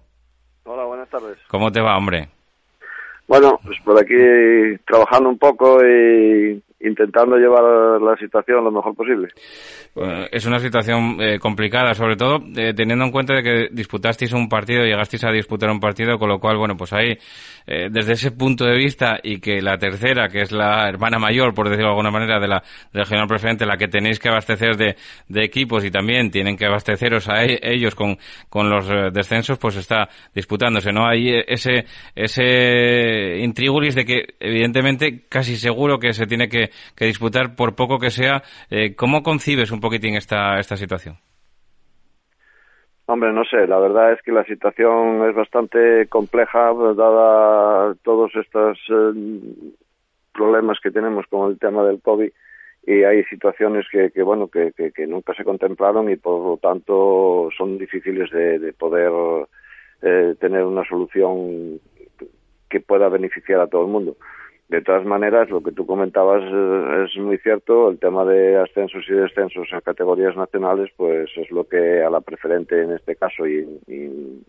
Hola, buenas tardes. ¿Cómo te va, hombre? Bueno, pues por aquí trabajando un poco y, intentando llevar la situación lo mejor posible. es una situación eh, complicada, sobre todo eh, teniendo en cuenta de que disputasteis un partido, llegasteis a disputar un partido, con lo cual, bueno, pues ahí, eh, desde ese punto de vista y que la tercera, que es la hermana mayor, por decirlo de alguna manera, de la regional preferente, la que tenéis que abastecer de, de equipos y también tienen que abasteceros a e, ellos con, con los descensos, pues está disputándose, ¿no? Hay ese, ese intrigulis de que, evidentemente, casi seguro que se tiene que que, disputar, por poco que sea. Eh, ¿Cómo concibes un poquitín esta, esta situación? Hombre, no sé, la verdad es que la situación es bastante compleja, dada todos estos eh, problemas que tenemos con el tema del COVID y hay situaciones que, que bueno, que, que, nunca se contemplaron y por lo tanto son difíciles de, poder eh, tener una solución que pueda beneficiar a todo el mundo. De todas maneras, lo que tú comentabas eh, es muy cierto. El tema de ascensos y descensos a categorías nacionales, pues es lo que a la preferente en este caso y,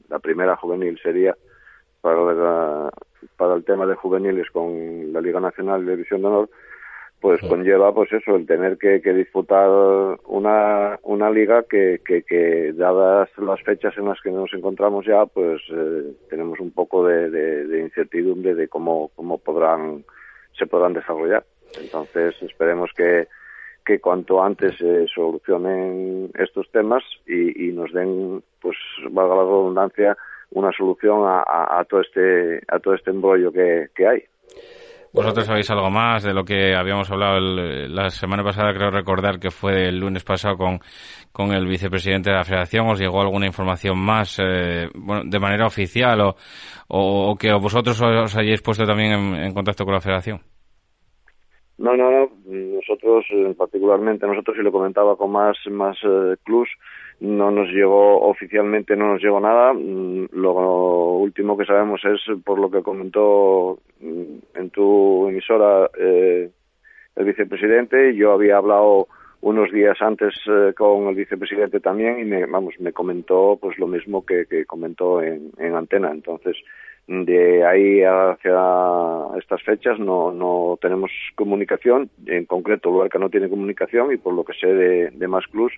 la primera juvenil sería para, para el tema de juveniles con la Liga Nacional de División de Honor, pues conlleva pues eso, el tener que, disputar una, una liga que, que, dadas las fechas en las que nos encontramos ya, pues eh, tenemos un poco de, de, incertidumbre de cómo, cómo podrán se podrán desarrollar. Entonces esperemos que, que cuanto antes se solucionen estos temas y, y, nos den, pues valga la redundancia, una solución a, a, todo este a todo este embrollo que, que hay. ¿Vosotros sabéis algo más de lo que habíamos hablado la semana pasada? Creo recordar que fue el lunes pasado con, con el vicepresidente de la Federación. ¿Os llegó alguna información más eh, bueno, de manera oficial o, o, que vosotros os hayáis puesto también en, contacto con la Federación? No, no, no. Nosotros, eh, particularmente, nosotros, y lo comentaba con más, más eh, clubs, no nos llegó oficialmente, no nos llegó nada. Mm, lo último que sabemos es por lo que comentó mm, en tu emisora eh, el vicepresidente. Yo había hablado unos días antes eh, con el vicepresidente también y me, vamos, me comentó pues lo mismo que, que comentó en, en antena. Entonces, de ahí hacia estas fechas no, no tenemos comunicación, en concreto Luarca no tiene comunicación y por lo que sé de, de más clubs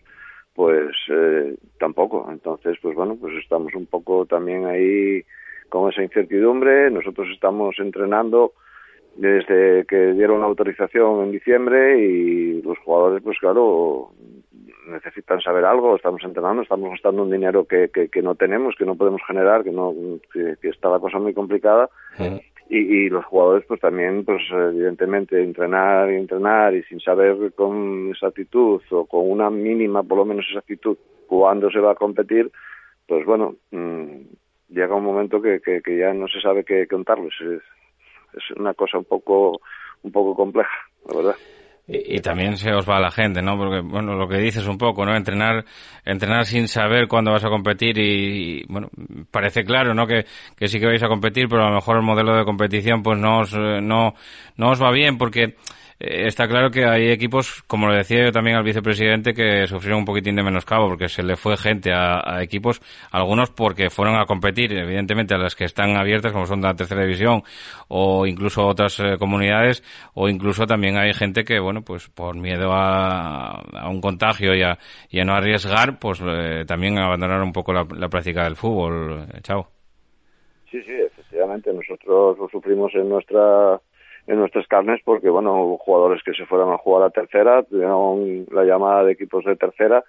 pues eh, tampoco. Entonces, pues bueno, pues estamos un poco también ahí con esa incertidumbre. Nosotros estamos entrenando desde que dieron la autorización en diciembre y los jugadores, pues claro, necesitan saber algo. Estamos entrenando, estamos gastando un dinero que, que, no tenemos, que no podemos generar, que no que, que está la cosa muy complicada y, y, los jugadores pues también pues evidentemente entrenar y entrenar y sin saber con exactitud o con una mínima por lo menos exactitud cuándo se va a competir pues bueno mmm, llega un momento que, que, que, ya no se sabe qué contarles. Es, es una cosa un poco un poco compleja la verdad y, también se os va la gente, ¿no? Porque, bueno, lo que dices un poco, ¿no? Entrenar, entrenar sin saber cuándo vas a competir y, bueno, parece claro, ¿no? Que, que sí que vais a competir, pero a lo mejor el modelo de competición, pues no os, no, no os va bien porque, eh, está claro que hay equipos, como lo decía yo también al vicepresidente, que sufrieron un poquitín de menoscabo porque se le fue gente a, equipos, algunos porque fueron a competir, evidentemente a las que están abiertas, como son de la tercera división, o incluso otras eh, comunidades, o incluso también hay gente que, bueno, pues por miedo a, un contagio y a, no arriesgar, pues eh, también abandonaron un poco la, la práctica del fútbol. Chao. Sí, sí, efectivamente, nosotros lo sufrimos en nuestra en nuestras carnes porque, bueno, hubo jugadores que se fueron a jugar a tercera, tuvieron la llamada de equipos de tercera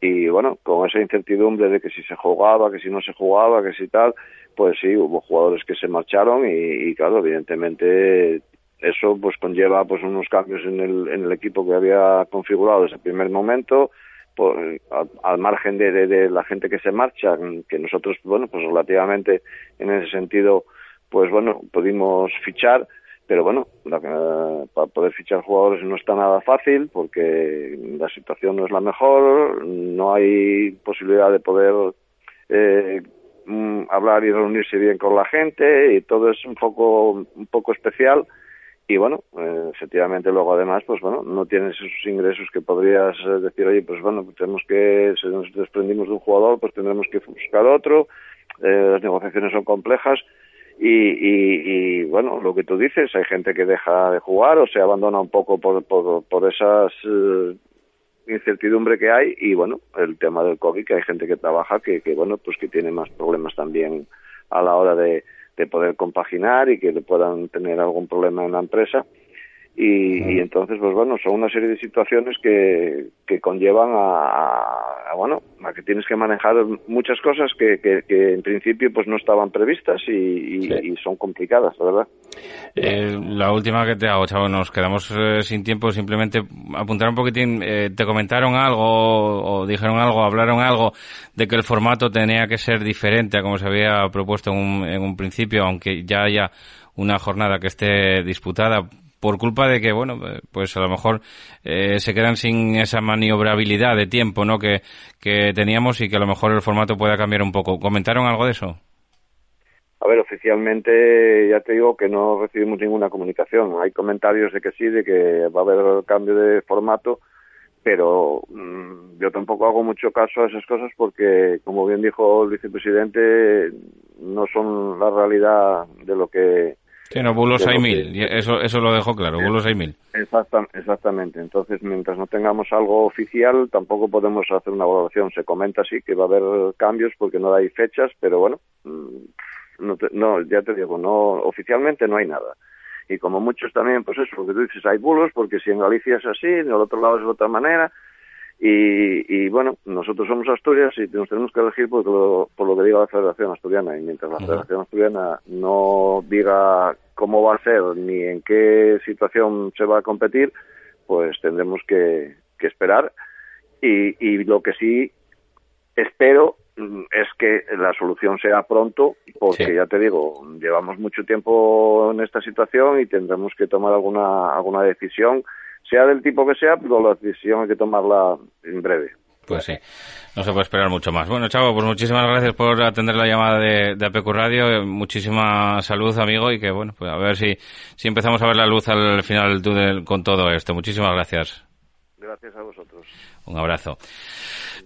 y, bueno, con esa incertidumbre de que si se jugaba, que si no se jugaba, que si tal, pues sí, hubo jugadores que se marcharon y, claro, evidentemente eso pues conlleva pues unos cambios en el, en el equipo que había configurado desde el primer momento, pues, al, margen de, de, la gente que se marcha, que nosotros, bueno, pues relativamente en ese sentido, pues bueno, pudimos fichar, pero bueno, para poder fichar jugadores no está nada fácil porque la situación no es la mejor, no hay posibilidad de poder eh, mm, hablar y reunirse bien con la gente y todo es un poco un poco especial. Y bueno, eh, efectivamente luego además pues bueno, no tienes esos ingresos que podrías eh, decir, oye, pues bueno, tenemos que, si nos desprendimos de un jugador, pues tendremos que buscar otro, las negociaciones son complejas y, y, y, bueno, lo que tú dices, hay gente que deja de jugar o se abandona un poco por, por, por esas eh, incertidumbre que hay y bueno, el tema del COVID, que hay gente que trabaja que, que bueno, pues que tiene más problemas también a la hora de, de poder compaginar y que puedan tener algún problema en la empresa y, y, entonces pues bueno son una serie de situaciones que, que conllevan a, a, bueno a que tienes que manejar muchas cosas que, que, que en principio pues no estaban previstas y, y, sí. y son complicadas la verdad. Eh, la última que te hago chavo nos quedamos eh, sin tiempo simplemente apuntar un poquitín eh, te comentaron algo o dijeron algo hablaron algo de que el formato tenía que ser diferente a como se había propuesto en un, en un principio aunque ya haya una jornada que esté disputada por culpa de que, bueno, pues a lo mejor eh, se quedan sin esa maniobrabilidad de tiempo, ¿no? Que, que teníamos y que a lo mejor el formato pueda cambiar un poco. ¿Comentaron algo de eso? A ver, oficialmente ya te digo que no recibimos ninguna comunicación. Hay comentarios de que sí, de que va a haber cambio de formato, pero mmm, yo tampoco hago mucho caso a esas cosas porque, como bien dijo el vicepresidente, no son la realidad de lo que Sí, no, bulos hay mil, que... eso, eso lo dejó claro, bulos hay mil. Exacta, exactamente, entonces mientras no tengamos algo oficial tampoco podemos hacer una valoración. Se comenta sí que va a haber cambios porque no hay fechas, pero bueno, no, te, no ya te digo, no oficialmente no hay nada. Y como muchos también, pues eso, lo que tú dices, hay bulos porque si en Galicia es así, en el otro lado es de otra manera, y, y, bueno, nosotros somos Asturias y nos tenemos que elegir por lo, por lo que diga la Federación Asturiana. Y mientras la Federación Asturiana no diga cómo va a ser ni en qué situación se va a competir, pues tendremos que, que esperar. Y, y lo que sí espero es que la solución sea pronto, porque sí. ya te digo, llevamos mucho tiempo en esta situación y tendremos que tomar alguna, alguna decisión sea del tipo que sea, pero la decisión hay que tomarla en breve. Pues sí, no se puede esperar mucho más. Bueno, Chavo, pues muchísimas gracias por atender la llamada de, de APQ Radio. Muchísima salud, amigo, y que bueno, pues a ver si, si empezamos a ver la luz al final del túnel con todo esto. Muchísimas gracias. Gracias a vosotros. Un abrazo.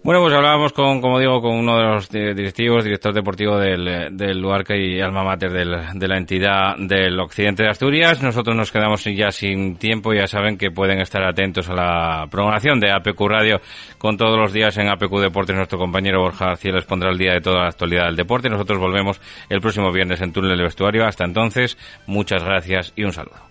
Bueno, pues hablábamos con, como digo, con uno de los directivos, director deportivo del, del Luarca y alma mater del, de la entidad del occidente de Asturias. Nosotros nos quedamos ya sin tiempo, ya saben que pueden estar atentos a la programación de APQ Radio con todos los días en APQ Deportes. Nuestro compañero Borja García les pondrá el día de toda la actualidad del deporte. Nosotros volvemos el próximo viernes en Túnel del Vestuario. Hasta entonces, muchas gracias y un saludo.